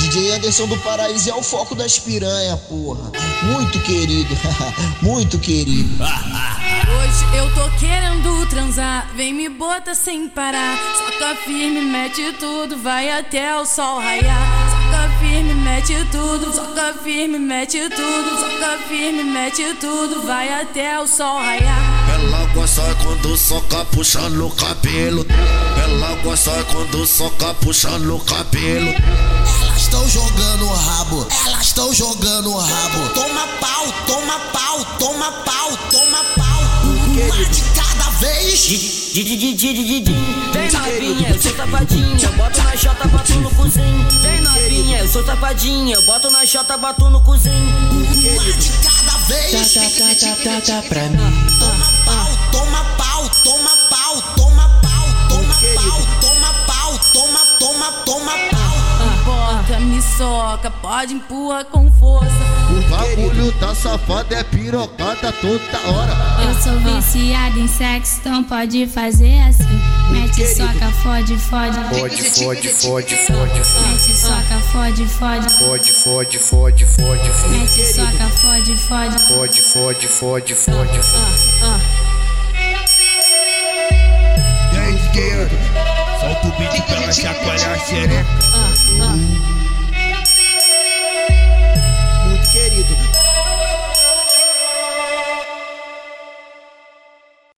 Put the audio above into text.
DJ Anderson do Paraíso é o foco das piranha, porra. Muito querido, muito querido. Hoje eu tô querendo transar, vem me bota sem parar. Soca firme, mete tudo, vai até o sol raiar. Soca firme, mete tudo, soca firme, mete tudo, soca firme, mete tudo, vai até o sol raiar. Ela gosta quando soca puxando o cabelo. Ela gosta quando soca puxando o cabelo. Rabo, elas estão jogando o rabo. Toma pau, toma pau, toma pau, toma pau. Uma de cada vez. Vem novinha, eu sou safadinha, boto na chota, bato no cozinho. Vem novinha, eu sou safadinha, boto na chota, bato no cozinho. Uma de cada vez. Tá, tá, tá, tá, tá pra mim. Toma pau, toma pau, toma pau, toma pau, toma pau, toma pau, toma, toma, toma pau. Me soca, pode empurra com força. O bagulho da safada é pirocada toda hora. Eu sou viciada em sexo, então pode fazer assim. Mete soca, fode, fode. Fode, fode, fode, fode, Mete soca, fode, fode. fode, fode, fode, fode, Mete soca, fode, fode. fode, fode, fode, fode. E aí, esquerdo? Solta o beat pra ela chacoalhar a xereca.